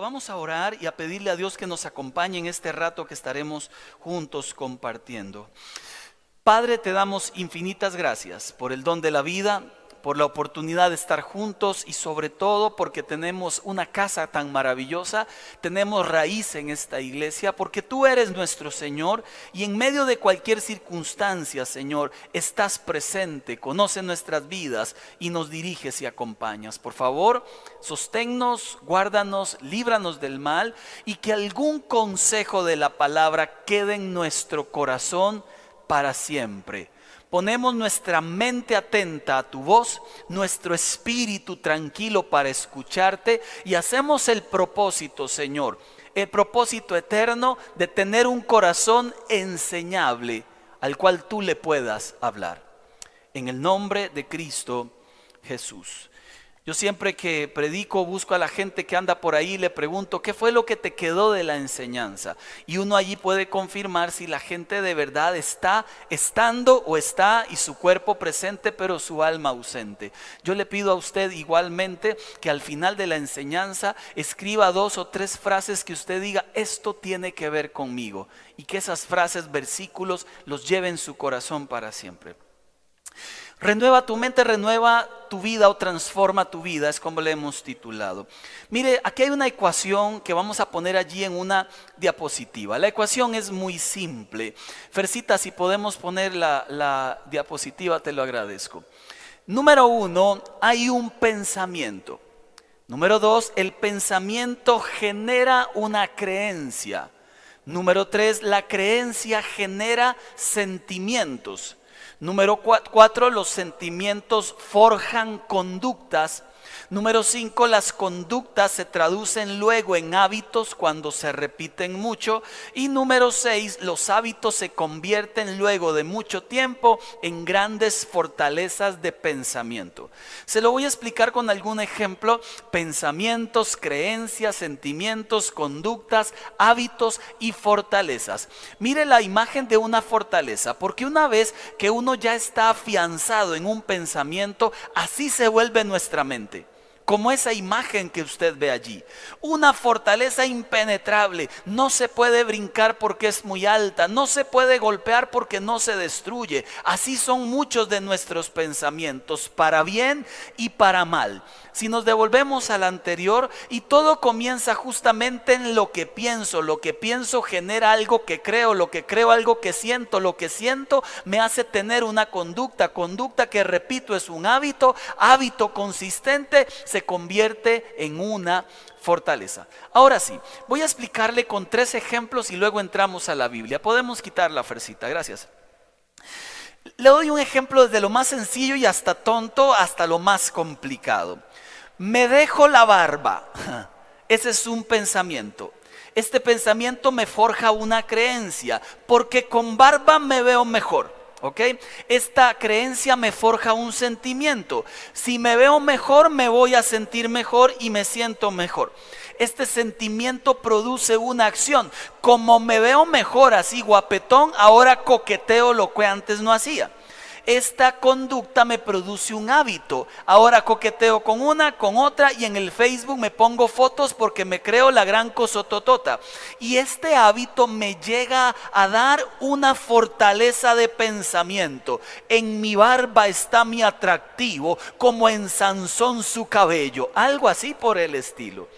vamos a orar y a pedirle a Dios que nos acompañe en este rato que estaremos juntos compartiendo. Padre, te damos infinitas gracias por el don de la vida, por la oportunidad de estar juntos y sobre todo porque tenemos una casa tan maravillosa, tenemos raíz en esta iglesia, porque tú eres nuestro Señor y en medio de cualquier circunstancia, Señor, estás presente, conoce nuestras vidas y nos diriges y acompañas. Por favor, sosténnos, guárdanos, líbranos del mal y que algún consejo de la palabra quede en nuestro corazón para siempre ponemos nuestra mente atenta a tu voz, nuestro espíritu tranquilo para escucharte y hacemos el propósito, Señor, el propósito eterno de tener un corazón enseñable al cual tú le puedas hablar. En el nombre de Cristo Jesús. Yo siempre que predico busco a la gente que anda por ahí y le pregunto, ¿qué fue lo que te quedó de la enseñanza? Y uno allí puede confirmar si la gente de verdad está estando o está y su cuerpo presente pero su alma ausente. Yo le pido a usted igualmente que al final de la enseñanza escriba dos o tres frases que usted diga, esto tiene que ver conmigo. Y que esas frases, versículos, los lleve en su corazón para siempre. Renueva tu mente, renueva tu vida o transforma tu vida, es como le hemos titulado. Mire, aquí hay una ecuación que vamos a poner allí en una diapositiva. La ecuación es muy simple. Fercita, si podemos poner la, la diapositiva, te lo agradezco. Número uno, hay un pensamiento. Número dos, el pensamiento genera una creencia. Número tres, la creencia genera sentimientos. Número cuatro, los sentimientos forjan conductas Número 5, las conductas se traducen luego en hábitos cuando se repiten mucho. Y número 6, los hábitos se convierten luego de mucho tiempo en grandes fortalezas de pensamiento. Se lo voy a explicar con algún ejemplo. Pensamientos, creencias, sentimientos, conductas, hábitos y fortalezas. Mire la imagen de una fortaleza, porque una vez que uno ya está afianzado en un pensamiento, así se vuelve nuestra mente como esa imagen que usted ve allí. Una fortaleza impenetrable. No se puede brincar porque es muy alta. No se puede golpear porque no se destruye. Así son muchos de nuestros pensamientos, para bien y para mal si nos devolvemos al anterior y todo comienza justamente en lo que pienso, lo que pienso genera algo que creo, lo que creo algo que siento, lo que siento me hace tener una conducta, conducta que repito es un hábito, hábito consistente se convierte en una fortaleza. Ahora sí, voy a explicarle con tres ejemplos y luego entramos a la Biblia. Podemos quitar la fresita, gracias. Le doy un ejemplo desde lo más sencillo y hasta tonto hasta lo más complicado me dejo la barba. Ese es un pensamiento. Este pensamiento me forja una creencia, porque con barba me veo mejor. ¿Ok? Esta creencia me forja un sentimiento. Si me veo mejor, me voy a sentir mejor y me siento mejor. Este sentimiento produce una acción. Como me veo mejor así guapetón, ahora coqueteo lo que antes no hacía esta conducta me produce un hábito. Ahora coqueteo con una, con otra y en el Facebook me pongo fotos porque me creo la gran cosototota. Y este hábito me llega a dar una fortaleza de pensamiento. En mi barba está mi atractivo, como en Sansón su cabello. Algo así por el estilo.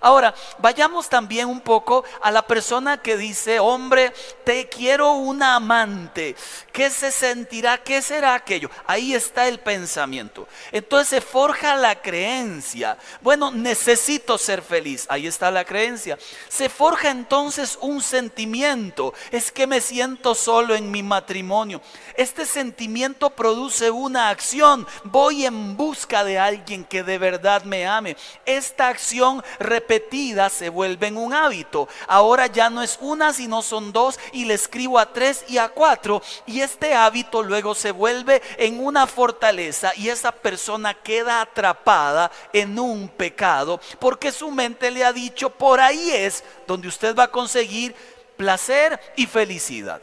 Ahora, vayamos también un poco a la persona que dice, hombre, te quiero una amante. ¿Qué se sentirá? ¿Qué será aquello? Ahí está el pensamiento. Entonces se forja la creencia. Bueno, necesito ser feliz. Ahí está la creencia. Se forja entonces un sentimiento. Es que me siento solo en mi matrimonio. Este sentimiento produce una acción. Voy en busca de alguien que de verdad me ame. Esta acción repetida se vuelve en un hábito. Ahora ya no es una, sino son dos y le escribo a tres y a cuatro. Y este hábito luego se vuelve en una fortaleza y esa persona queda atrapada en un pecado porque su mente le ha dicho, por ahí es donde usted va a conseguir placer y felicidad.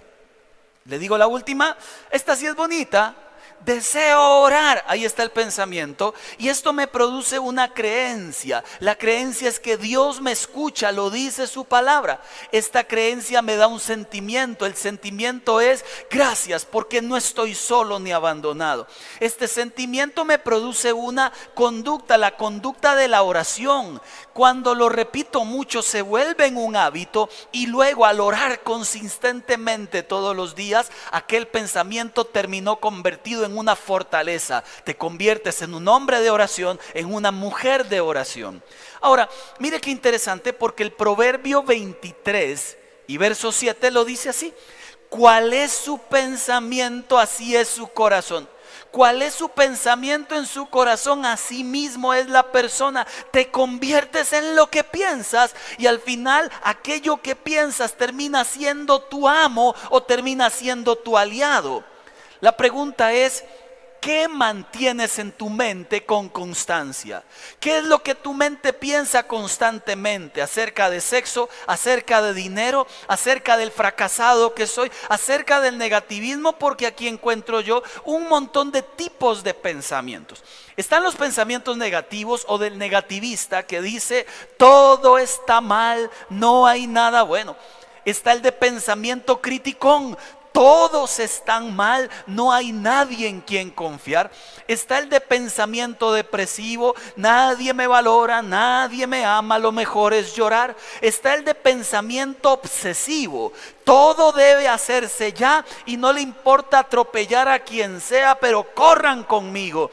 Le digo la última, esta sí es bonita. Deseo orar. Ahí está el pensamiento. Y esto me produce una creencia. La creencia es que Dios me escucha, lo dice su palabra. Esta creencia me da un sentimiento. El sentimiento es gracias porque no estoy solo ni abandonado. Este sentimiento me produce una conducta, la conducta de la oración. Cuando lo repito mucho se vuelve en un hábito y luego al orar consistentemente todos los días, aquel pensamiento terminó convertido en una fortaleza. Te conviertes en un hombre de oración, en una mujer de oración. Ahora, mire qué interesante porque el Proverbio 23 y verso 7 lo dice así. ¿Cuál es su pensamiento? Así es su corazón cuál es su pensamiento en su corazón, así mismo es la persona. Te conviertes en lo que piensas y al final aquello que piensas termina siendo tu amo o termina siendo tu aliado. La pregunta es, ¿Qué mantienes en tu mente con constancia? ¿Qué es lo que tu mente piensa constantemente acerca de sexo, acerca de dinero, acerca del fracasado que soy, acerca del negativismo? Porque aquí encuentro yo un montón de tipos de pensamientos. Están los pensamientos negativos o del negativista que dice, todo está mal, no hay nada bueno está el de pensamiento criticón todos están mal, no hay nadie en quien confiar. Está el de pensamiento depresivo, nadie me valora, nadie me ama, lo mejor es llorar. Está el de pensamiento obsesivo, todo debe hacerse ya y no le importa atropellar a quien sea, pero corran conmigo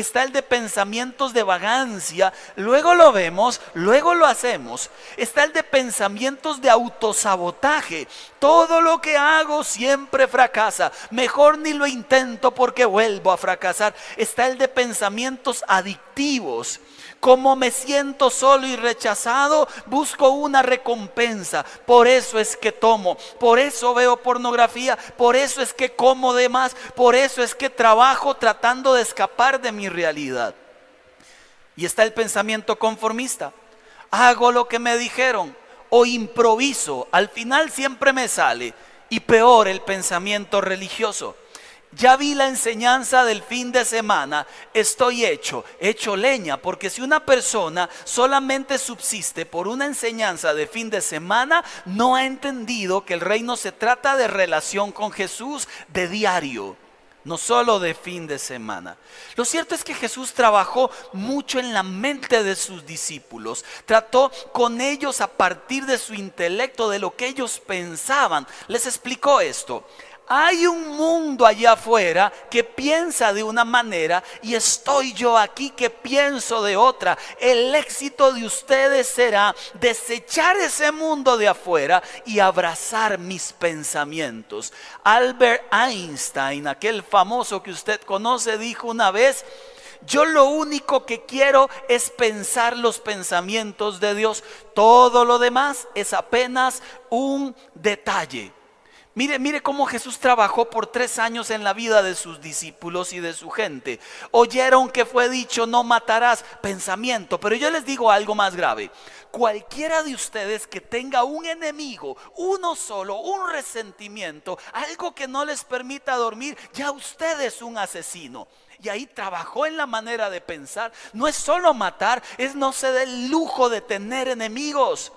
está el de pensamientos de vagancia, luego lo vemos, luego lo hacemos. Está el de pensamientos de autosabotaje. Todo lo que hago siempre fracasa. Mejor ni lo intento porque vuelvo a fracasar. Está el de pensamientos adictivos como me siento solo y rechazado, busco una recompensa. Por eso es que tomo, por eso veo pornografía, por eso es que como de más, por eso es que trabajo tratando de escapar de mi realidad. Y está el pensamiento conformista. Hago lo que me dijeron o improviso, al final siempre me sale. Y peor el pensamiento religioso ya vi la enseñanza del fin de semana, estoy hecho, hecho leña, porque si una persona solamente subsiste por una enseñanza de fin de semana, no ha entendido que el reino se trata de relación con Jesús de diario no solo de fin de semana. Lo cierto es que Jesús trabajó mucho en la mente de sus discípulos, trató con ellos a partir de su intelecto, de lo que ellos pensaban. Les explicó esto. Hay un mundo allá afuera que piensa de una manera y estoy yo aquí que pienso de otra. El éxito de ustedes será desechar ese mundo de afuera y abrazar mis pensamientos. Albert Einstein, aquel famoso que usted conoce, dijo una vez, yo lo único que quiero es pensar los pensamientos de Dios. Todo lo demás es apenas un detalle. Mire, mire cómo Jesús trabajó por tres años en la vida de sus discípulos y de su gente. Oyeron que fue dicho, no matarás, pensamiento. Pero yo les digo algo más grave. Cualquiera de ustedes que tenga un enemigo, uno solo, un resentimiento, algo que no les permita dormir, ya usted es un asesino y ahí trabajó en la manera de pensar. No es solo matar, es no se dé el lujo de tener enemigos.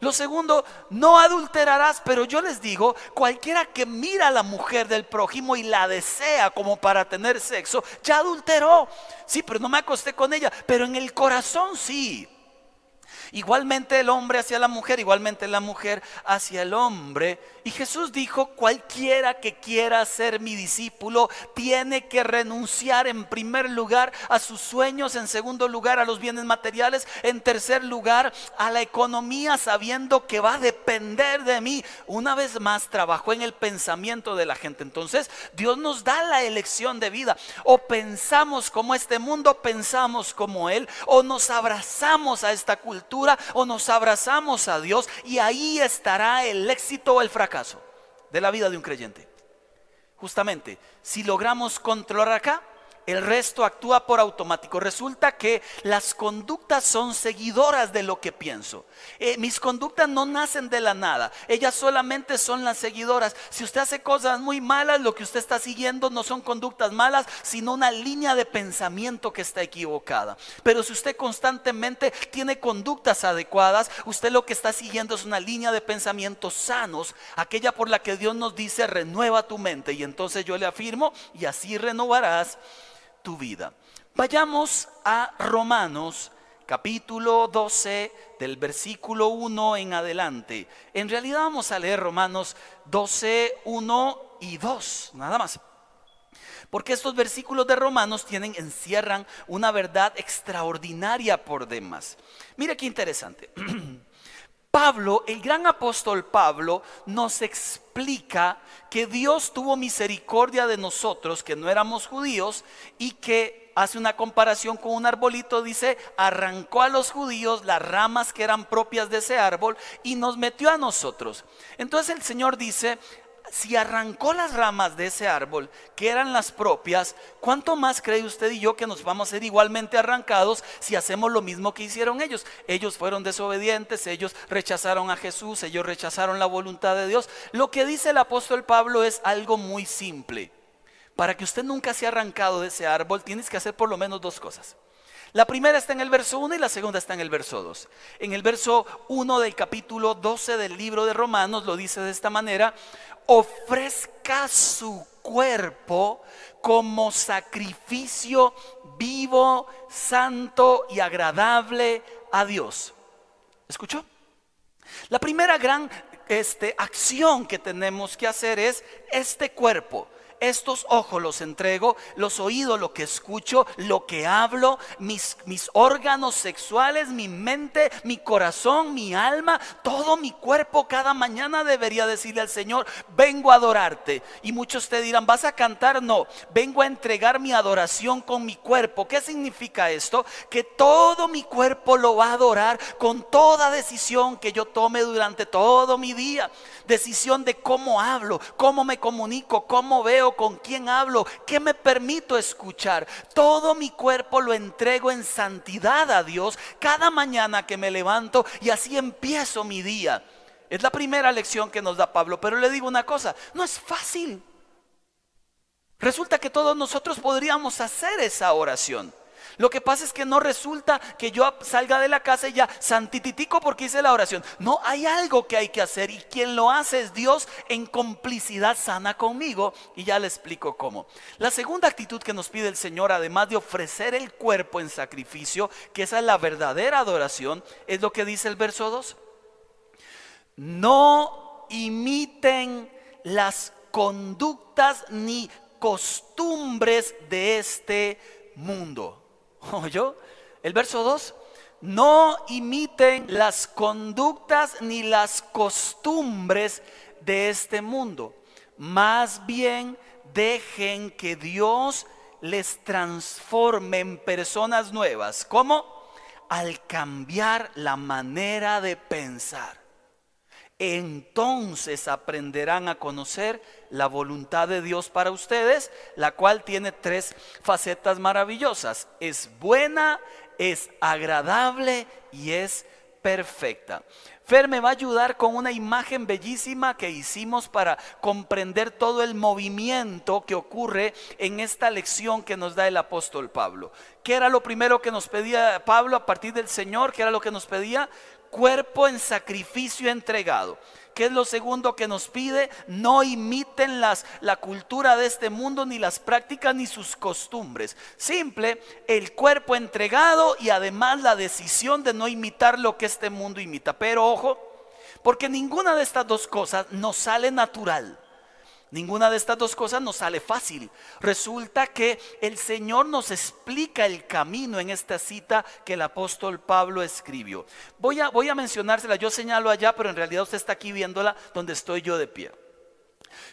Lo segundo, no adulterarás, pero yo les digo, cualquiera que mira a la mujer del prójimo y la desea como para tener sexo, ya adulteró. Sí, pero no me acosté con ella, pero en el corazón sí. Igualmente el hombre hacia la mujer, igualmente la mujer hacia el hombre. Y Jesús dijo, cualquiera que quiera ser mi discípulo tiene que renunciar en primer lugar a sus sueños, en segundo lugar a los bienes materiales, en tercer lugar a la economía, sabiendo que va a depender de mí. Una vez más trabajó en el pensamiento de la gente. Entonces Dios nos da la elección de vida. O pensamos como este mundo, pensamos como Él, o nos abrazamos a esta cultura o nos abrazamos a Dios y ahí estará el éxito o el fracaso de la vida de un creyente. Justamente, si logramos controlar acá, el resto actúa por automático. Resulta que las conductas son seguidoras de lo que pienso. Eh, mis conductas no nacen de la nada, ellas solamente son las seguidoras. Si usted hace cosas muy malas, lo que usted está siguiendo no son conductas malas, sino una línea de pensamiento que está equivocada. Pero si usted constantemente tiene conductas adecuadas, usted lo que está siguiendo es una línea de pensamientos sanos, aquella por la que Dios nos dice renueva tu mente. Y entonces yo le afirmo, y así renovarás tu vida. Vayamos a Romanos capítulo 12 del versículo 1 en adelante. En realidad vamos a leer Romanos 12, 1 y 2, nada más. Porque estos versículos de Romanos tienen, encierran una verdad extraordinaria por demás. Mire qué interesante. Pablo, el gran apóstol Pablo, nos explica que Dios tuvo misericordia de nosotros, que no éramos judíos, y que hace una comparación con un arbolito, dice, arrancó a los judíos las ramas que eran propias de ese árbol y nos metió a nosotros. Entonces el Señor dice, si arrancó las ramas de ese árbol, que eran las propias, ¿cuánto más cree usted y yo que nos vamos a ser igualmente arrancados si hacemos lo mismo que hicieron ellos? Ellos fueron desobedientes, ellos rechazaron a Jesús, ellos rechazaron la voluntad de Dios. Lo que dice el apóstol Pablo es algo muy simple. Para que usted nunca sea arrancado de ese árbol, tienes que hacer por lo menos dos cosas. La primera está en el verso 1 y la segunda está en el verso 2. En el verso 1 del capítulo 12 del libro de Romanos lo dice de esta manera, ofrezca su cuerpo como sacrificio vivo, santo y agradable a Dios. ¿Escuchó? La primera gran este, acción que tenemos que hacer es este cuerpo estos ojos los entrego, los oídos lo que escucho, lo que hablo, mis, mis órganos sexuales, mi mente, mi corazón, mi alma, todo mi cuerpo cada mañana debería decirle al Señor, vengo a adorarte. Y muchos te dirán, ¿vas a cantar? No, vengo a entregar mi adoración con mi cuerpo. ¿Qué significa esto? Que todo mi cuerpo lo va a adorar con toda decisión que yo tome durante todo mi día. Decisión de cómo hablo, cómo me comunico, cómo veo, con quién hablo, qué me permito escuchar. Todo mi cuerpo lo entrego en santidad a Dios cada mañana que me levanto y así empiezo mi día. Es la primera lección que nos da Pablo, pero le digo una cosa, no es fácil. Resulta que todos nosotros podríamos hacer esa oración. Lo que pasa es que no resulta que yo salga de la casa y ya santititico porque hice la oración. No, hay algo que hay que hacer y quien lo hace es Dios en complicidad sana conmigo y ya le explico cómo. La segunda actitud que nos pide el Señor, además de ofrecer el cuerpo en sacrificio, que esa es la verdadera adoración, es lo que dice el verso 2. No imiten las conductas ni costumbres de este mundo. ¿Oyó? El verso 2. No imiten las conductas ni las costumbres de este mundo. Más bien dejen que Dios les transforme en personas nuevas. ¿Cómo? Al cambiar la manera de pensar entonces aprenderán a conocer la voluntad de Dios para ustedes, la cual tiene tres facetas maravillosas. Es buena, es agradable y es perfecta. Fer me va a ayudar con una imagen bellísima que hicimos para comprender todo el movimiento que ocurre en esta lección que nos da el apóstol Pablo. ¿Qué era lo primero que nos pedía Pablo a partir del Señor? ¿Qué era lo que nos pedía? cuerpo en sacrificio entregado. ¿Qué es lo segundo que nos pide? No imiten las, la cultura de este mundo, ni las prácticas, ni sus costumbres. Simple, el cuerpo entregado y además la decisión de no imitar lo que este mundo imita. Pero ojo, porque ninguna de estas dos cosas nos sale natural. Ninguna de estas dos cosas nos sale fácil. Resulta que el Señor nos explica el camino en esta cita que el apóstol Pablo escribió. Voy a, voy a mencionársela, yo señalo allá, pero en realidad usted está aquí viéndola donde estoy yo de pie.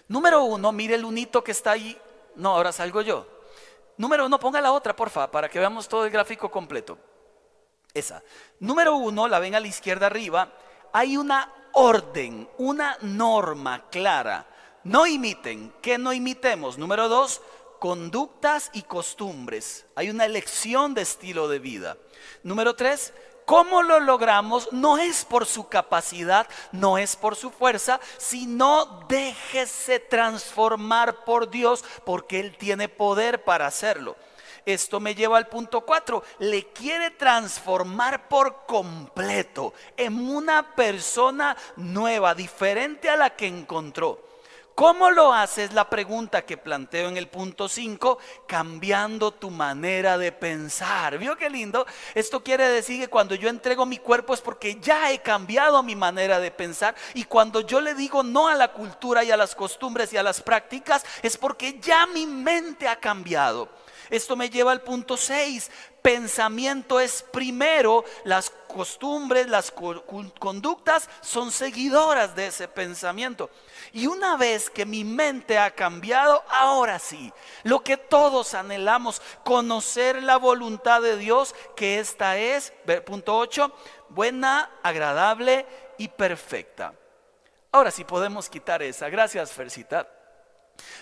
Número uno, mire el unito que está ahí. No, ahora salgo yo. Número uno, ponga la otra, porfa, para que veamos todo el gráfico completo. Esa. Número uno, la ven a la izquierda arriba. Hay una orden, una norma clara no imiten. que no imitemos? Número dos, conductas y costumbres. Hay una elección de estilo de vida. Número tres, ¿Cómo lo logramos? No es por su capacidad, no es por su fuerza, sino déjese transformar por Dios porque Él tiene poder para hacerlo. Esto me lleva al punto 4. Le quiere transformar por completo en una persona nueva, diferente a la que encontró. ¿Cómo lo haces? La pregunta que planteo en el punto 5, cambiando tu manera de pensar. ¿Vio qué lindo? Esto quiere decir que cuando yo entrego mi cuerpo es porque ya he cambiado mi manera de pensar y cuando yo le digo no a la cultura y a las costumbres y a las prácticas es porque ya mi mente ha cambiado. Esto me lleva al punto 6. Pensamiento es primero, las costumbres, las conductas son seguidoras de ese pensamiento. Y una vez que mi mente ha cambiado, ahora sí, lo que todos anhelamos, conocer la voluntad de Dios, que esta es, punto 8, buena, agradable y perfecta. Ahora sí podemos quitar esa. Gracias, Fercita.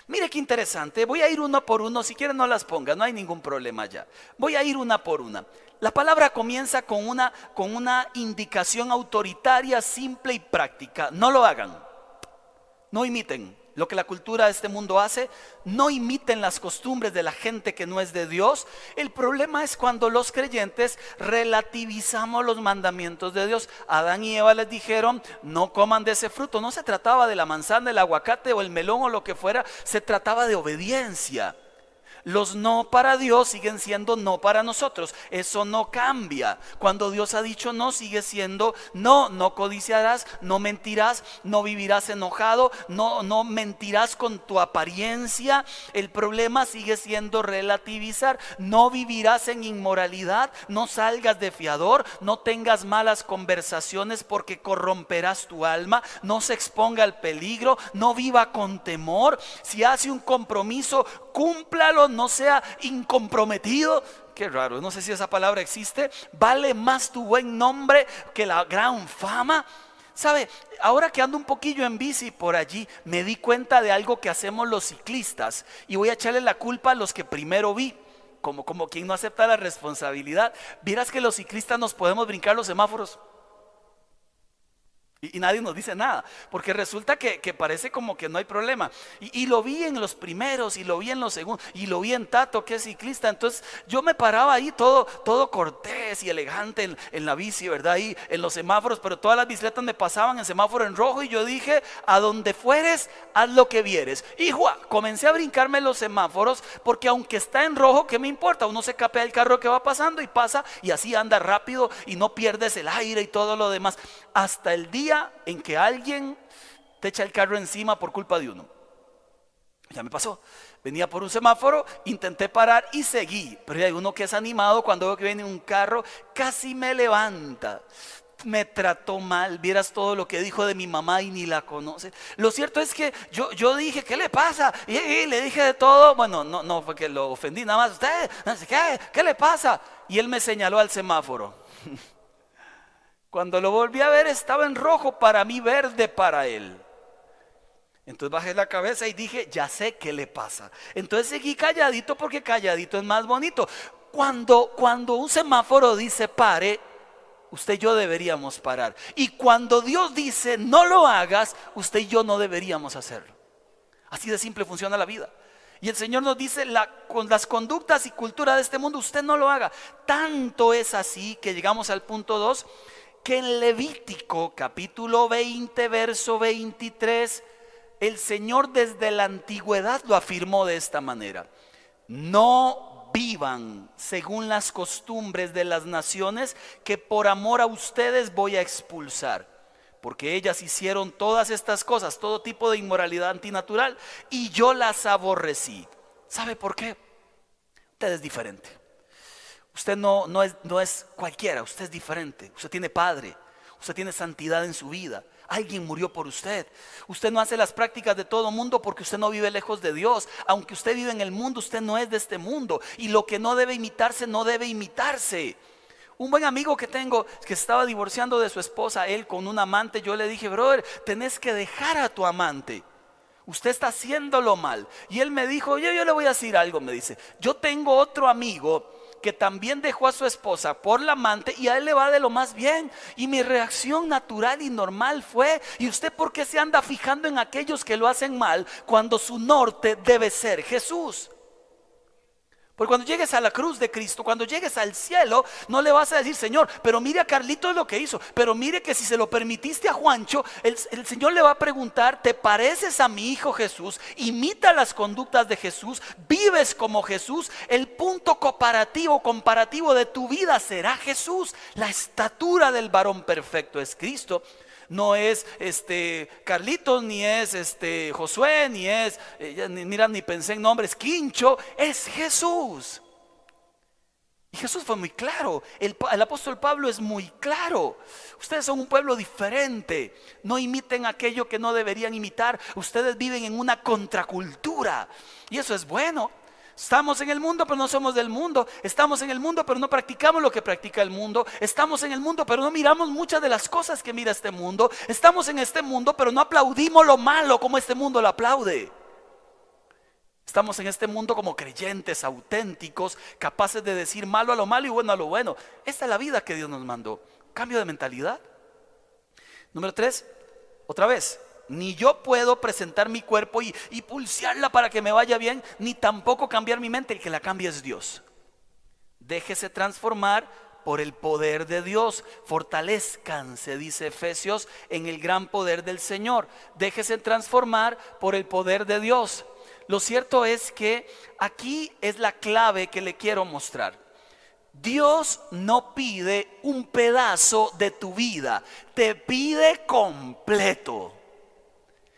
Mire qué interesante. Voy a ir uno por uno. Si quieren no las ponga, no hay ningún problema ya. Voy a ir una por una. La palabra comienza con una, con una indicación autoritaria, simple y práctica. No lo hagan. No imiten lo que la cultura de este mundo hace, no imiten las costumbres de la gente que no es de Dios. El problema es cuando los creyentes relativizamos los mandamientos de Dios. Adán y Eva les dijeron, no coman de ese fruto. No se trataba de la manzana, el aguacate o el melón o lo que fuera, se trataba de obediencia. Los no para Dios siguen siendo no para nosotros. Eso no cambia. Cuando Dios ha dicho no, sigue siendo no. No codiciarás, no mentirás, no vivirás enojado, no, no mentirás con tu apariencia. El problema sigue siendo relativizar. No vivirás en inmoralidad, no salgas de fiador, no tengas malas conversaciones porque corromperás tu alma, no se exponga al peligro, no viva con temor. Si hace un compromiso, cúmplalo, no sea incomprometido. Qué raro, no sé si esa palabra existe. Vale más tu buen nombre que la gran fama. ¿Sabe? Ahora que ando un poquillo en bici por allí, me di cuenta de algo que hacemos los ciclistas y voy a echarle la culpa a los que primero vi. Como, como quien no acepta la responsabilidad. Vieras que los ciclistas nos podemos brincar los semáforos. Y, nadie nos dice nada, porque resulta que, parece como que no hay problema. Y, lo vi en los primeros, y lo vi en los segundos, y lo vi en Tato, que es ciclista. Entonces yo me paraba ahí todo, todo cortés y elegante en, la bici, ¿verdad? Ahí en los semáforos, pero todas las bicicletas me pasaban en semáforo en rojo y yo dije, a donde fueres, haz lo que vieres. Y comencé a brincarme los semáforos, porque aunque está en rojo, ¿qué me importa? Uno se capea el carro que va pasando y pasa, y así anda rápido y no pierdes el aire y todo lo demás. Hasta el día en que alguien te echa el carro encima por culpa de uno. Ya me pasó. Venía por un semáforo, intenté parar y seguí. Pero hay uno que es animado cuando veo que viene un carro, casi me levanta. Me trató mal, vieras todo lo que dijo de mi mamá y ni la conoce. Lo cierto es que yo, yo dije, ¿qué le pasa? Y, le dije de todo. Bueno, no, no fue que lo ofendí, nada más. ¿Usted? ¿Qué, ¿Qué le pasa? Y él me señaló al semáforo. Cuando lo volví a ver estaba en rojo para mí, verde para él. Entonces bajé la cabeza y dije, ya sé qué le pasa. Entonces seguí calladito porque calladito es más bonito. Cuando, cuando un semáforo dice pare, usted y yo deberíamos parar. Y cuando Dios dice no lo hagas, usted y yo no deberíamos hacerlo. Así de simple funciona la vida. Y el Señor nos dice, con las conductas y cultura de este mundo, usted no lo haga. Tanto es así que llegamos al punto 2 que en Levítico capítulo 20, verso 23, el Señor desde la antigüedad lo afirmó de esta manera. No vivan según las costumbres de las naciones que por amor a ustedes voy a expulsar. Porque ellas hicieron todas estas cosas, todo tipo de inmoralidad antinatural, y yo las aborrecí. ¿Sabe por qué? Usted es diferente. Usted no, no, es, no es cualquiera, usted es diferente. Usted tiene padre, usted tiene santidad en su vida. Alguien murió por usted. Usted no hace las prácticas de todo mundo porque usted no vive lejos de Dios. Aunque usted vive en el mundo, usted no es de este mundo. Y lo que no debe imitarse, no debe imitarse. Un buen amigo que tengo que estaba divorciando de su esposa, él con un amante, yo le dije, brother, tenés que dejar a tu amante. Usted está haciéndolo mal. Y él me dijo, yo, yo le voy a decir algo, me dice. Yo tengo otro amigo que también dejó a su esposa por la amante y a él le va de lo más bien. Y mi reacción natural y normal fue, ¿y usted por qué se anda fijando en aquellos que lo hacen mal cuando su norte debe ser Jesús? Porque cuando llegues a la cruz de Cristo, cuando llegues al cielo, no le vas a decir, Señor, pero mire a Carlito lo que hizo, pero mire que si se lo permitiste a Juancho, el, el, Señor le va a preguntar, ¿te pareces a mi Hijo Jesús? Imita las conductas de Jesús, vives como Jesús, el punto comparativo, comparativo de tu vida será Jesús, la estatura del varón perfecto es Cristo no es este Carlitos, ni es este Josué, ni es, eh, mira, ni pensé en nombres, Quincho, es Jesús. Y Jesús fue muy claro, el, el, apóstol Pablo es muy claro. Ustedes son un pueblo diferente, no imiten aquello que no deberían imitar, ustedes viven en una contracultura y eso es bueno. Estamos en el mundo, pero no somos del mundo. Estamos en el mundo, pero no practicamos lo que practica el mundo. Estamos en el mundo, pero no miramos muchas de las cosas que mira este mundo. Estamos en este mundo, pero no aplaudimos lo malo como este mundo lo aplaude. Estamos en este mundo como creyentes auténticos, capaces de decir malo a lo malo y bueno a lo bueno. Esta es la vida que Dios nos mandó. Cambio de mentalidad. Número tres, otra vez, ni yo puedo presentar mi cuerpo y, y, pulsearla para que me vaya bien, ni tampoco cambiar mi mente. El que la cambia es Dios. Déjese transformar por el poder de Dios. se dice Efesios, en el gran poder del Señor. Déjese transformar por el poder de Dios. Lo cierto es que aquí es la clave que le quiero mostrar. Dios no pide un pedazo de tu vida, te pide completo.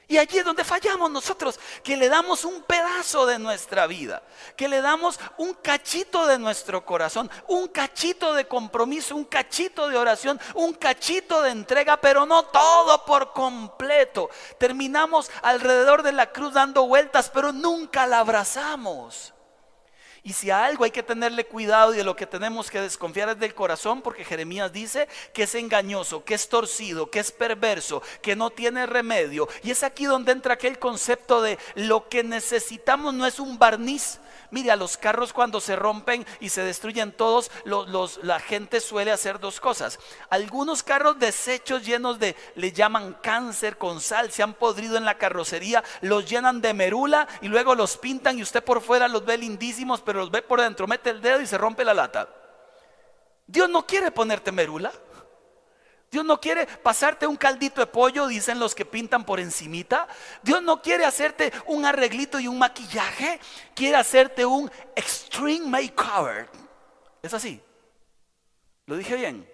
Y allí es donde fallamos nosotros, que le damos un pedazo de nuestra vida, que le damos un cachito de nuestro corazón, un cachito de compromiso, un cachito de oración, un cachito de entrega, pero no todo por completo. Terminamos alrededor de la cruz dando vueltas, pero nunca la abrazamos. Y si a algo hay que tenerle cuidado y de lo que tenemos que desconfiar es del corazón, porque Jeremías dice que es engañoso, que es torcido, que es perverso, que no tiene remedio. Y es aquí donde entra aquel concepto de lo que necesitamos no es un barniz, Mire, a los carros cuando se rompen y se destruyen todos, la gente suele hacer dos cosas. Algunos carros desechos llenos de, le llaman cáncer con sal, se han podrido en la carrocería, los llenan de merula y luego los pintan y usted por fuera los ve lindísimos, pero los ve por dentro, mete el dedo y se rompe la lata. Dios no quiere ponerte merula. Dios no quiere pasarte un caldito de pollo, dicen los que pintan por encimita. Dios no quiere hacerte un arreglito y un maquillaje. Quiere hacerte un extreme makeover. Es así. ¿Lo dije bien?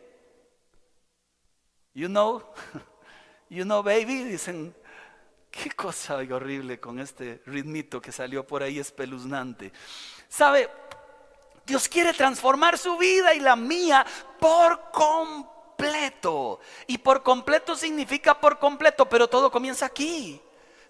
You know, you know baby, dicen, qué cosa horrible con este ritmito que salió por ahí espeluznante. ¿Sabe? Dios quiere transformar su vida y la mía por completo. Y por completo significa por completo, pero todo comienza aquí.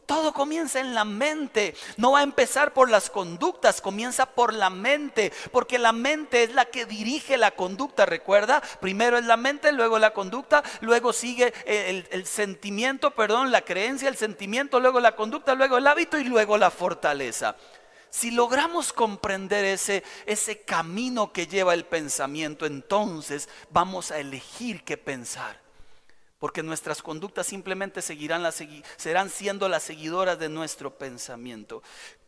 Todo comienza en la mente. No va a empezar por las conductas, comienza por la mente, porque la mente es la que dirige la conducta, recuerda. Primero es la mente, luego la conducta, luego sigue el, el, sentimiento, perdón, la creencia, el sentimiento, luego la conducta, luego el hábito y luego la fortaleza. Si logramos comprender ese, ese camino que lleva el pensamiento, entonces vamos a elegir qué pensar porque nuestras conductas simplemente seguirán serán siendo las seguidoras de nuestro pensamiento.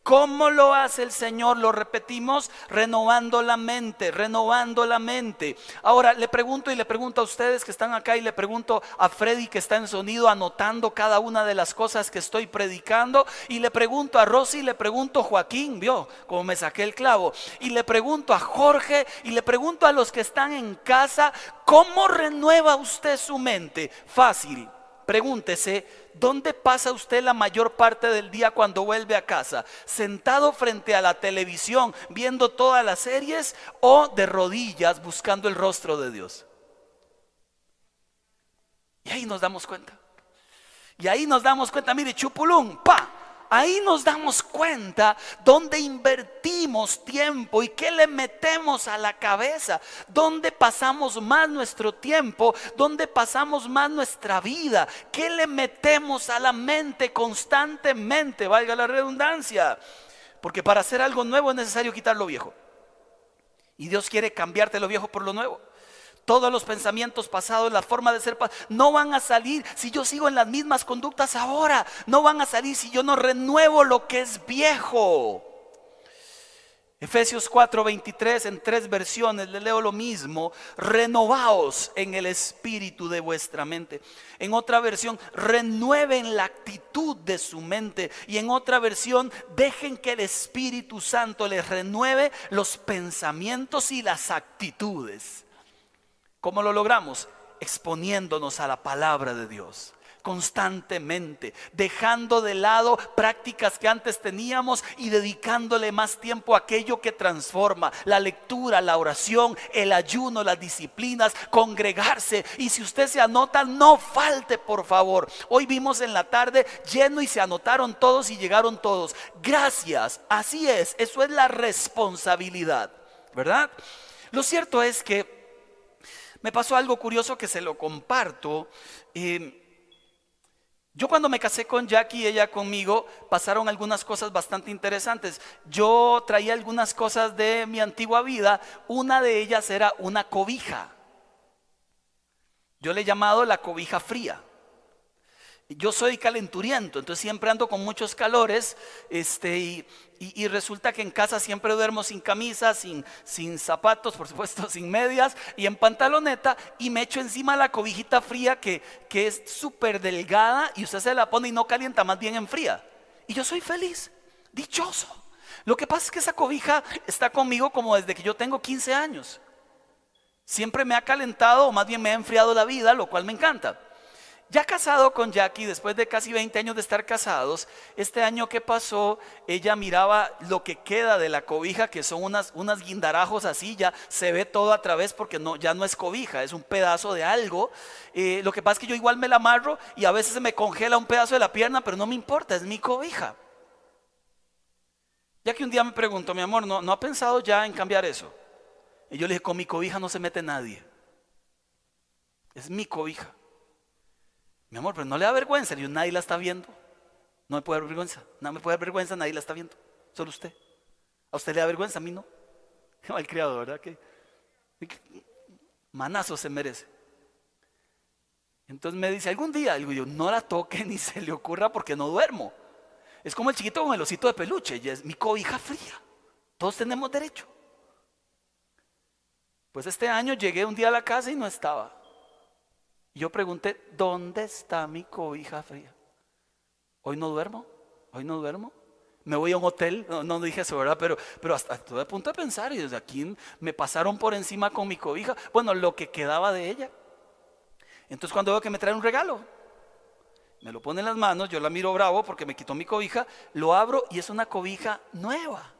¿Cómo lo hace el Señor? Lo repetimos, renovando la mente, renovando la mente. Ahora le pregunto y le pregunto a ustedes que están acá y le pregunto a Freddy que está en sonido anotando cada una de las cosas que estoy predicando y le pregunto a Rosy y le pregunto a Joaquín, vio como me saqué el clavo, y le pregunto a Jorge y le pregunto a los que están en casa, ¿cómo renueva usted su mente? Fácil, Pregúntese, ¿dónde pasa usted la mayor parte del día cuando vuelve a casa? ¿Sentado frente a la televisión viendo todas las series o de rodillas buscando el rostro de Dios? Y ahí nos damos cuenta. Y ahí nos damos cuenta, mire, chupulum, pa, ahí nos damos cuenta dónde invertimos tiempo y qué le metemos a la cabeza, dónde pasamos más nuestro tiempo, dónde pasamos más nuestra vida, qué le metemos a la mente constantemente, valga la redundancia. Porque para hacer algo nuevo es necesario quitar lo viejo. Y Dios quiere cambiarte lo viejo por lo nuevo. Todos los pensamientos pasados, la forma de ser, no van a salir si yo sigo en las mismas conductas ahora. No van a salir si yo no renuevo lo que es viejo. Efesios 4:23 en tres versiones, le leo lo mismo, renovaos en el espíritu de vuestra mente. En otra versión, renueven la actitud de su mente. Y en otra versión, dejen que el Espíritu Santo les renueve los pensamientos y las actitudes. ¿Cómo lo logramos? Exponiéndonos a la palabra de Dios constantemente, dejando de lado prácticas que antes teníamos y dedicándole más tiempo a aquello que transforma, la lectura, la oración, el ayuno, las disciplinas, congregarse. Y si usted se anota, no falte, por favor. Hoy vimos en la tarde lleno y se anotaron todos y llegaron todos. Gracias, así es, eso es la responsabilidad, ¿verdad? Lo cierto es que me pasó algo curioso que se lo comparto. Eh, yo cuando me casé con Jackie y ella conmigo, pasaron algunas cosas bastante interesantes. Yo traía algunas cosas de mi antigua vida. Una de ellas era una cobija. Yo le he llamado la cobija fría yo soy calenturiento, entonces siempre ando con muchos calores, este, y, resulta que en casa siempre duermo sin camisa, sin, sin zapatos, por supuesto, sin medias, y en pantaloneta, y me echo encima la cobijita fría que, que es súper delgada, y usted se la pone y no calienta, más bien enfría. Y yo soy feliz, dichoso. Lo que pasa es que esa cobija está conmigo como desde que yo tengo 15 años. Siempre me ha calentado, o más bien me ha enfriado la vida, lo cual me encanta. Ya casado con Jackie, después de casi 20 años de estar casados, este año que pasó, ella miraba lo que queda de la cobija, que son unas, unas guindarajos así, ya se ve todo a través porque no, ya no es cobija, es un pedazo de algo. Eh, lo que pasa es que yo igual me la amarro y a veces se me congela un pedazo de la pierna, pero no me importa, es mi cobija. Que un día me preguntó, mi amor, ¿no, ¿no ha pensado ya en cambiar eso? Y yo le dije, con mi cobija no se mete nadie. Es mi cobija. Mi amor, pero no le da vergüenza. yo, nadie la está viendo. No me puede dar vergüenza. No me puede dar vergüenza, nadie la está viendo. Solo usted. A usted le da vergüenza, a mí no. Al criador, ¿verdad? Que, manazo se merece. Entonces me dice, algún día, digo yo, no la toque ni se le ocurra porque no duermo. Es como el chiquito con el osito de peluche, y es mi cobija fría. Todos tenemos derecho. Pues este año llegué un día a la casa y no estaba. Yo pregunté, ¿dónde está mi cobija fría? Hoy no duermo, hoy no duermo. Me voy a un hotel, no, dije eso, ¿verdad? Pero, pero hasta estuve a punto de pensar y desde aquí me pasaron por encima con mi cobija. Bueno, lo que quedaba de ella. Entonces cuando veo que me trae un regalo, me lo pone en las manos, yo la miro bravo porque me quitó mi cobija, lo abro y es una cobija nueva,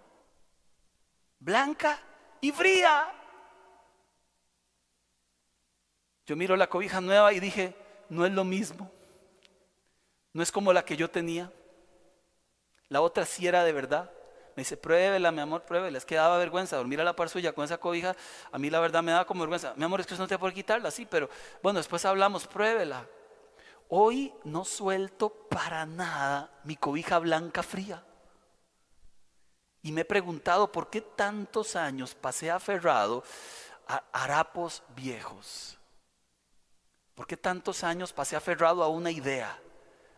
blanca y fría. Yo miro la cobija nueva y dije, no es lo mismo. No es como la que yo tenía. La otra sí era de verdad. Me dice, pruébela, mi amor, pruébela. Es que daba vergüenza dormir a la par suya con esa cobija. A mí la verdad me daba como vergüenza. Mi amor, es que eso no te puede quitarla, sí, pero bueno, después hablamos, pruébela. Hoy no suelto para nada mi cobija blanca fría. Y me he preguntado por qué tantos años pasé aferrado a harapos viejos. ¿Por qué tantos años pasé aferrado a una idea,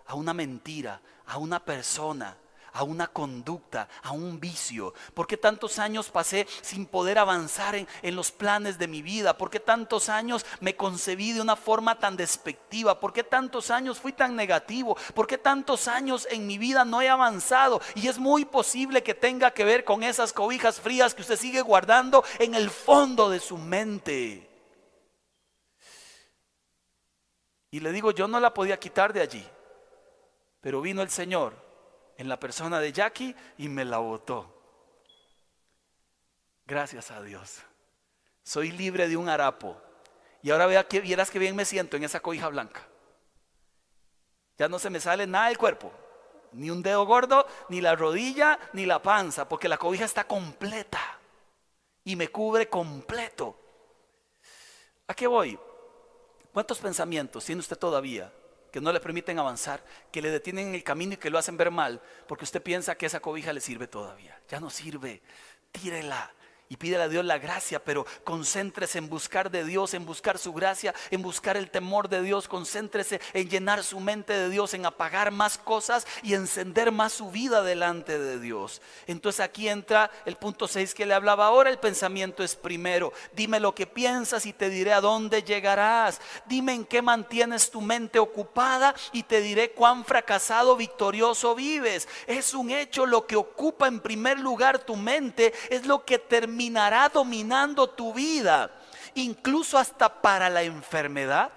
a una mentira, a una persona, a una conducta, a un vicio? ¿Por qué tantos años pasé sin poder avanzar en, los planes de mi vida? ¿Por qué tantos años me concebí de una forma tan despectiva? ¿Por qué tantos años fui tan negativo? ¿Por qué tantos años en mi vida no he avanzado? Y es muy posible que tenga que ver con esas cobijas frías que usted sigue guardando en el fondo de su mente. Y le digo, yo no la podía quitar de allí. Pero vino el Señor en la persona de Jackie y me la botó. Gracias a Dios. Soy libre de un harapo. Y ahora vea que vieras que bien me siento en esa cobija blanca. Ya no se me sale nada del cuerpo. Ni un dedo gordo, ni la rodilla, ni la panza, porque la cobija está completa y me cubre completo. ¿A qué voy? ¿Cuántos pensamientos tiene usted todavía que no le permiten avanzar, que le detienen en el camino y que lo hacen ver mal, porque usted piensa que esa cobija le sirve todavía? Ya no sirve. Tírela y pídele a Dios la gracia, pero concéntrese en buscar de Dios, en buscar su gracia, en buscar el temor de Dios, concéntrese en llenar su mente de Dios, en apagar más cosas y encender más su vida delante de Dios. Entonces aquí entra el punto 6 que le hablaba ahora, el pensamiento es primero. Dime lo que piensas y te diré a dónde llegarás. Dime en qué mantienes tu mente ocupada y te diré cuán fracasado, victorioso vives. Es un hecho lo que ocupa en primer lugar tu mente, es lo que termina terminará dominando tu vida, incluso hasta para la enfermedad.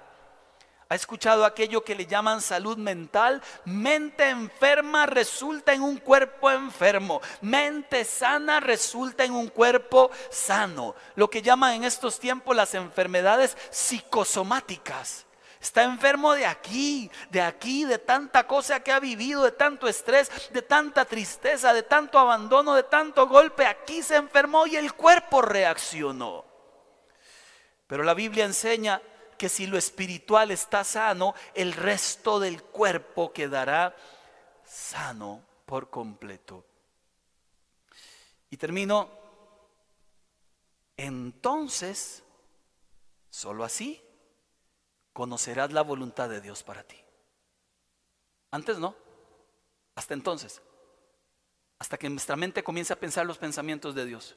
¿Ha escuchado aquello que le llaman salud mental? Mente enferma resulta en un cuerpo enfermo. Mente sana resulta en un cuerpo sano. Lo que llaman en estos tiempos las enfermedades psicosomáticas. Está enfermo de aquí, de aquí, de tanta cosa que ha vivido, de tanto estrés, de tanta tristeza, de tanto abandono, de tanto golpe. Aquí se enfermó y el cuerpo reaccionó. Pero la Biblia enseña que si lo espiritual está sano, el resto del cuerpo quedará sano por completo. Y termino. Entonces, solo así conocerás la voluntad de Dios para ti. Antes no, hasta entonces, hasta que nuestra mente comience a pensar los pensamientos de Dios.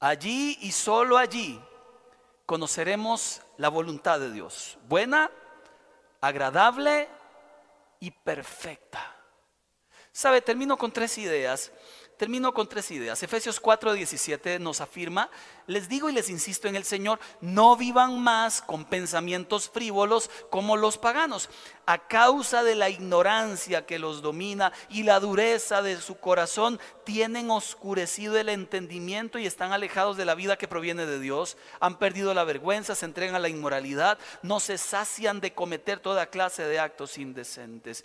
Allí y solo allí conoceremos la voluntad de Dios, buena, agradable y perfecta. Sabe, termino con tres ideas Termino con tres ideas. Efesios 4:17 nos afirma, les digo y les insisto en el Señor, no vivan más con pensamientos frívolos como los paganos, a causa de la ignorancia que los domina y la dureza de su corazón, tienen oscurecido el entendimiento y están alejados de la vida que proviene de Dios, han perdido la vergüenza, se entregan a la inmoralidad, no se sacian de cometer toda clase de actos indecentes.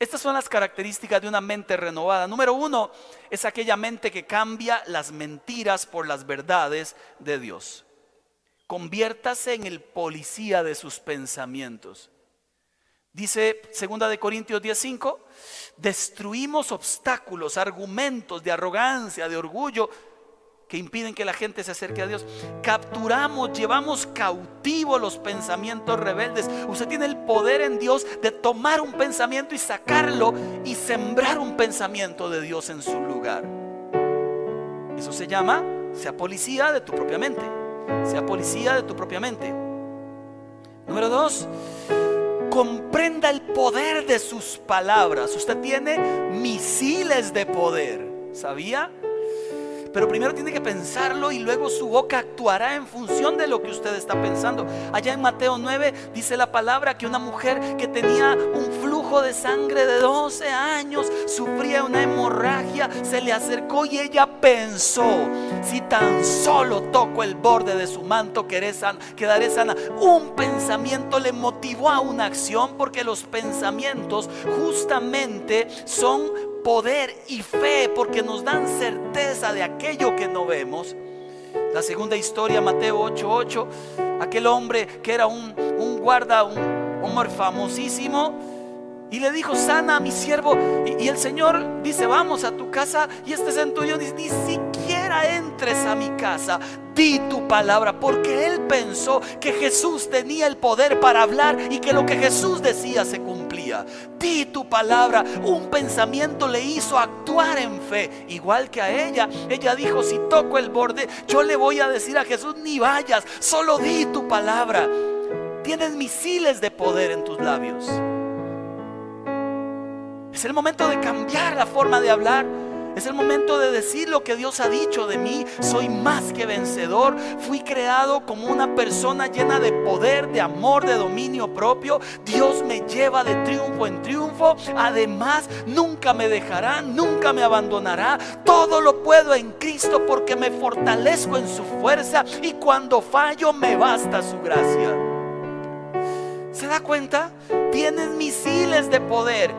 Estas son las características de una mente renovada. Número uno es aquella mente que cambia las mentiras por las verdades de Dios. Conviértase en el policía de sus pensamientos. Dice 2 de Corintios 10:5, destruimos obstáculos, argumentos de arrogancia, de orgullo que impiden que la gente se acerque a Dios. Capturamos, llevamos cautivos los pensamientos rebeldes. Usted tiene el poder en Dios de tomar un pensamiento y sacarlo y sembrar un pensamiento de Dios en su lugar. Eso se llama, sea policía de tu propia mente. Sea policía de tu propia mente. Número dos, comprenda el poder de sus palabras. Usted tiene misiles de poder. ¿Sabía? Pero primero tiene que pensarlo y luego su boca actuará en función de lo que usted está pensando. Allá en Mateo 9 dice la palabra que una mujer que tenía un flujo de sangre de 12 años sufría una hemorragia, se le acercó y ella pensó, si tan solo toco el borde de su manto quedaré sana. Un pensamiento le motivó a una acción porque los pensamientos justamente son poder y fe porque nos dan certeza de aquello que no vemos. La segunda historia, Mateo 8:8, aquel hombre que era un, guarda, un hombre famosísimo, y le dijo, sana a mi siervo. Y, el Señor dice, vamos a tu casa. Y este centurión dice, ni siquiera entres a mi casa. Di tu palabra. Porque él pensó que Jesús tenía el poder para hablar y que lo que Jesús decía se cumplía. Di tu palabra. Un pensamiento le hizo actuar en fe. Igual que a ella. Ella dijo, si toco el borde, yo le voy a decir a Jesús, ni vayas. Solo di tu palabra. Tienes misiles de poder en tus labios. Es el momento de cambiar la forma de hablar. Es el momento de decir lo que Dios ha dicho de mí. Soy más que vencedor. Fui creado como una persona llena de poder, de amor, de dominio propio. Dios me lleva de triunfo en triunfo. Además, nunca me dejará, nunca me abandonará. Todo lo puedo en Cristo porque me fortalezco en su fuerza y cuando fallo me basta su gracia. ¿Se da cuenta? Tienes misiles de poder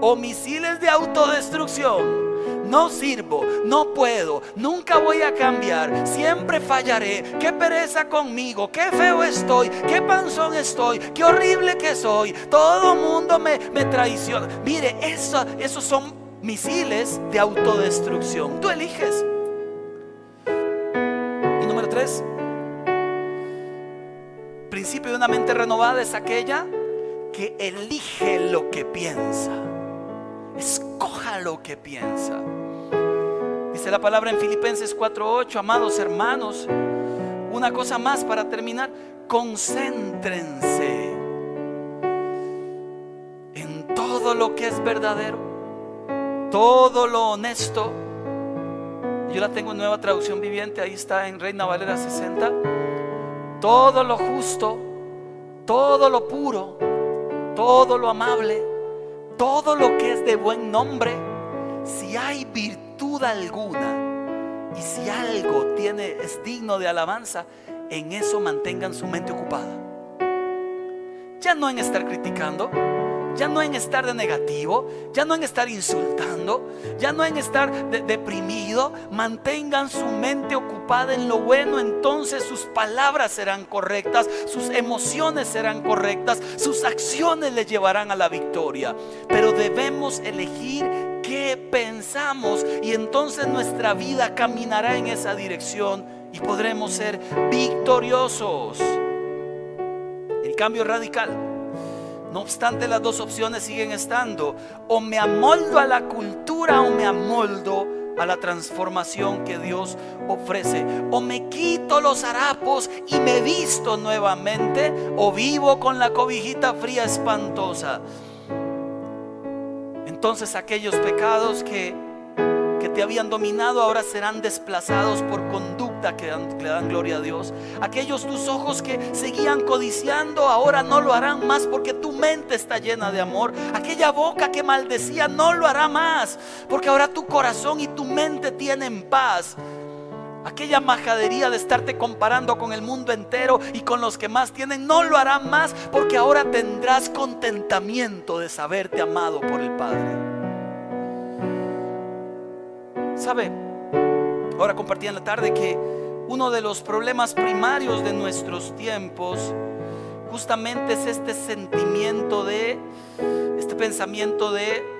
o misiles de autodestrucción. No sirvo, no puedo, nunca voy a cambiar, siempre fallaré. Qué pereza conmigo, qué feo estoy, qué panzón estoy, qué horrible que soy. Todo mundo me, me traiciona. Mire, eso, esos son misiles de autodestrucción. Tú eliges. Y número tres, principio de una mente renovada es aquella que elige lo que piensa. Escoja lo que piensa. La palabra en Filipenses 4:8, amados hermanos, una cosa más para terminar, concéntrense en todo lo que es verdadero, todo lo honesto. Yo la tengo en nueva traducción viviente, ahí está en Reina Valera 60. Todo lo justo, todo lo puro, todo lo amable, todo lo que es de buen nombre, si hay virtud alguna y si algo tiene es digno de alabanza, en eso mantengan su mente ocupada. Ya no en estar criticando, ya no en estar de negativo, ya no en estar insultando, ya no en estar deprimido. Mantengan su mente ocupada en lo bueno, entonces sus palabras serán correctas, sus emociones serán correctas, sus acciones le llevarán a la victoria. Pero debemos elegir qué pensamos y entonces nuestra vida caminará en esa dirección y podremos ser victoriosos. El cambio radical no obstante, las dos opciones siguen estando. O me amoldo a la cultura o me amoldo a la transformación que Dios ofrece. O me quito los harapos y me visto nuevamente. O vivo con la cobijita fría espantosa. Entonces aquellos pecados que, que te habían dominado ahora serán desplazados por conducta que, le dan gloria a Dios. Aquellos tus ojos que seguían codiciando ahora no lo harán más porque tu mente está llena de amor. Aquella boca que maldecía no lo hará más porque ahora tu corazón y tu mente tienen paz. Aquella majadería de estarte comparando con el mundo entero y con los que más tienen, no lo hará más porque ahora tendrás contentamiento de saberte amado por el Padre. ¿Sabe? Ahora compartí en la tarde que uno de los problemas primarios de nuestros tiempos justamente es este sentimiento de, este pensamiento de,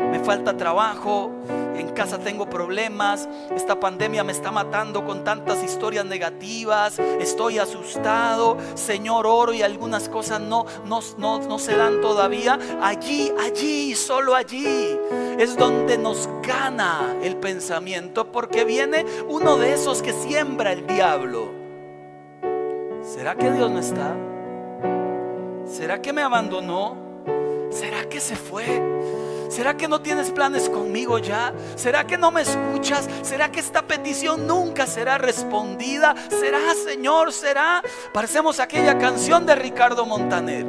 me falta trabajo, en casa tengo problemas, esta pandemia me está matando con tantas historias negativas, estoy asustado, Señor, oro y algunas cosas no, no, no, se dan todavía. Allí, allí, solo allí es donde nos gana el pensamiento porque viene uno de esos que siembra el diablo. ¿Será que Dios no está? ¿Será que me abandonó? ¿Será que se fue? ¿Será que no tienes planes conmigo ya? ¿Será que no me escuchas? ¿Será que esta petición nunca será respondida? ¿Será, Señor? ¿Será? Parecemos aquella canción de Ricardo Montaner,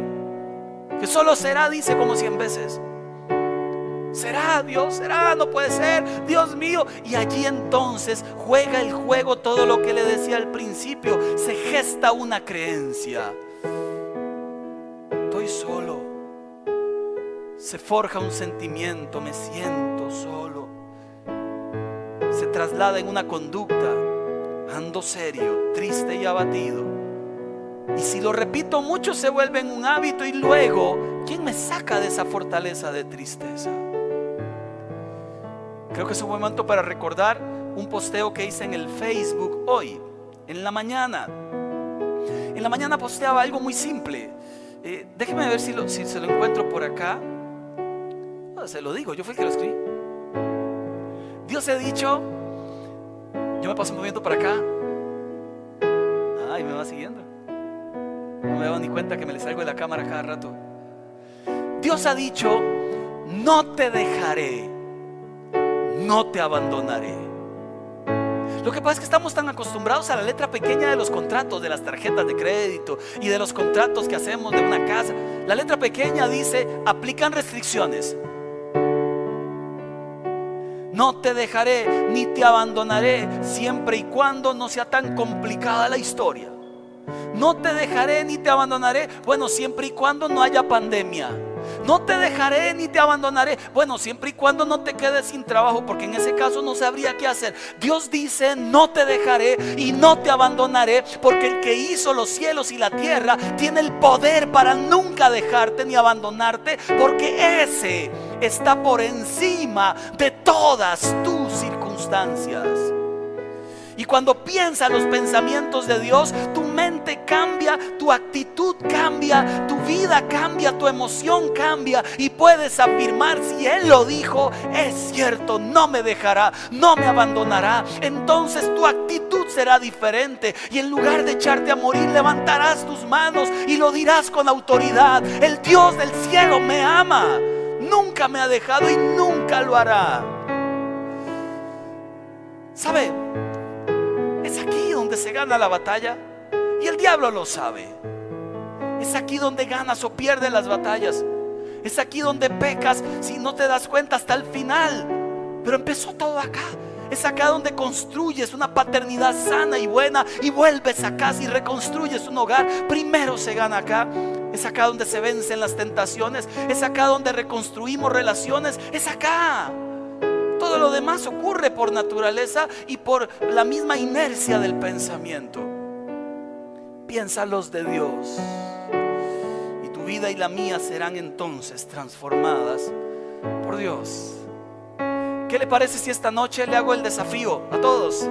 que solo será, dice como cien veces. ¿Será Dios? ¿Será? No puede ser. Dios mío. Y allí entonces juega el juego todo lo que le decía al principio. Se gesta una creencia. Estoy solo se forja un sentimiento, me siento solo. Se traslada en una conducta, ando serio, triste y abatido. Y si lo repito mucho se vuelve en un hábito y luego, ¿quién me saca de esa fortaleza de tristeza? Creo que es un buen momento para recordar un posteo que hice en el Facebook hoy, en la mañana. En la mañana posteaba algo muy simple. Eh, déjeme ver si, si se lo encuentro por acá se lo digo, yo fui el que lo escribí. Dios ha dicho, yo me paso moviendo para acá. Ay, me va siguiendo. No me doy ni cuenta que me le salgo de la cámara cada rato. Dios ha dicho, no te dejaré, no te abandonaré. Lo que pasa es que estamos tan acostumbrados a la letra pequeña de los contratos, de las tarjetas de crédito y de los contratos que hacemos de una casa. La letra pequeña dice, aplican restricciones. No te dejaré ni te abandonaré siempre y cuando no sea tan complicada la historia. No te dejaré ni te abandonaré, bueno, siempre y cuando no haya pandemia. No te dejaré ni te abandonaré. Bueno, siempre y cuando no te quedes sin trabajo, porque en ese caso no sabría qué hacer. Dios dice, no te dejaré y no te abandonaré, porque el que hizo los cielos y la tierra tiene el poder para nunca dejarte ni abandonarte, porque ese está por encima de todas tus circunstancias. Y cuando piensas los pensamientos de Dios, tu mente cambia, tu actitud cambia, tu vida cambia, tu emoción cambia y puedes afirmar si Él lo dijo, es cierto, no me dejará, no me abandonará. Entonces tu actitud será diferente y en lugar de echarte a morir, levantarás tus manos y lo dirás con autoridad. El Dios del cielo me ama, nunca me ha dejado y nunca lo hará. ¿Sabe? Se gana la batalla y el diablo lo sabe. Es aquí donde ganas o pierdes las batallas. Es aquí donde pecas si no te das cuenta hasta el final. Pero empezó todo acá. Es acá donde construyes una paternidad sana y buena y vuelves a casa y reconstruyes un hogar. Primero se gana acá. Es acá donde se vencen las tentaciones. Es acá donde reconstruimos relaciones. Es acá. Todo lo demás ocurre por naturaleza y por la misma inercia del pensamiento. Piensa los de Dios. Y tu vida y la mía serán entonces transformadas por Dios. ¿Qué le parece si esta noche le hago el desafío a todos?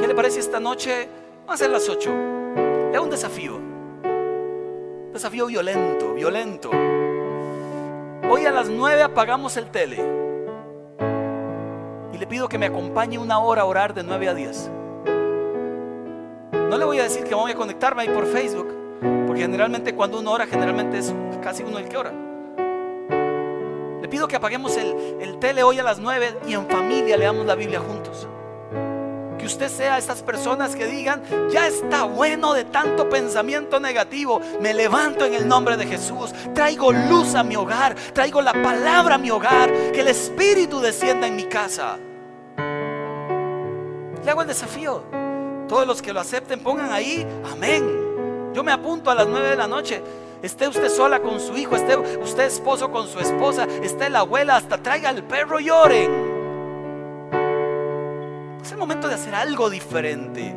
¿Qué le parece esta noche, vamos a ser las 8, le hago un desafío? Desafío violento, violento. Hoy a las 9 apagamos el tele y le pido que me acompañe una hora a orar de 9 a 10. No le voy a decir que voy a conectarme ahí por Facebook, porque generalmente cuando uno ora, generalmente es casi uno el que ora. Le pido que apaguemos el, el tele hoy a las 9 y en familia leamos la Biblia juntos. Usted sea estas personas que digan, ya está bueno de tanto pensamiento negativo, me levanto en el nombre de Jesús, traigo luz a mi hogar, traigo la palabra a mi hogar, que el Espíritu descienda en mi casa. Le hago el desafío. Todos los que lo acepten, pongan ahí, amén. Yo me apunto a las 9 de la noche. Esté usted sola con su hijo, esté usted esposo con su esposa, esté la abuela, hasta traiga al perro y oren. Es el momento de hacer algo diferente.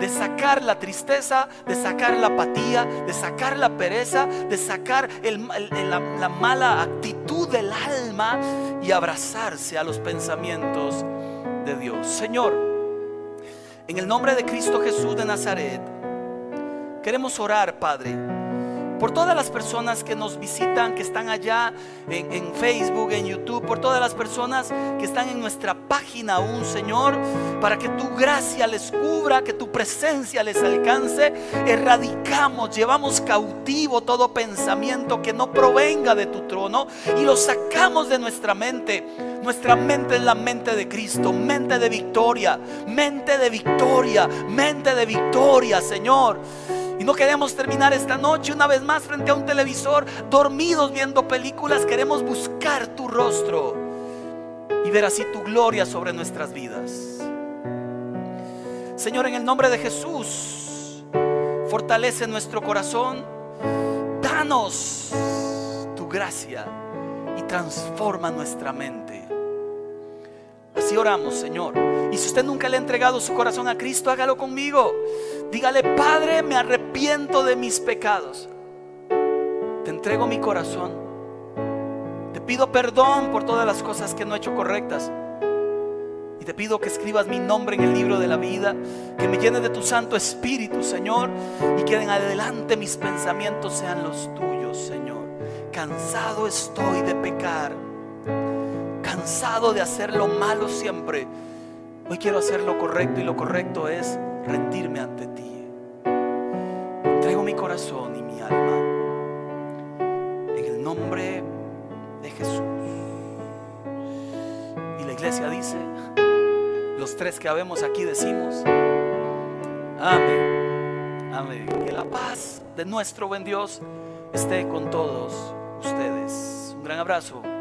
De sacar la tristeza, de sacar la apatía, de sacar la pereza, de sacar la, la mala actitud del alma y abrazarse a los pensamientos de Dios. Señor, en el nombre de Cristo Jesús de Nazaret, queremos orar, Padre, por todas las personas que nos visitan, que están allá en, Facebook, en YouTube, por todas las personas que están en nuestra página aún, Señor, para que tu gracia les cubra, que tu presencia les alcance. Erradicamos, llevamos cautivo todo pensamiento que no provenga de tu trono y lo sacamos de nuestra mente nuestra mente es la mente de Cristo, mente de victoria, mente de victoria, mente de victoria, Señor. Y no queremos terminar esta noche una vez más frente a un televisor, dormidos viendo películas. Queremos buscar tu rostro y ver así tu gloria sobre nuestras vidas. Señor, en el nombre de Jesús, fortalece nuestro corazón. Danos tu gracia y transforma nuestra mente. Así oramos, Señor. Y si usted nunca le ha entregado su corazón a Cristo, hágalo conmigo. Dígale, Padre, me arrepiento de mis pecados. Te entrego mi corazón. Te pido perdón por todas las cosas que no he hecho correctas. Y te pido que escribas mi nombre en el libro de la vida, que me llenes de tu Santo Espíritu, Señor, y que en adelante mis pensamientos sean los tuyos, Señor. Cansado estoy de pecar cansado de hacer lo malo siempre. Hoy quiero hacer lo correcto y lo correcto es rendirme ante ti. Entrego mi corazón y mi alma en el nombre de Jesús. Y la iglesia dice, los tres que habemos aquí decimos, amén, amén. Que la paz de nuestro buen Dios esté con todos ustedes. Un gran abrazo.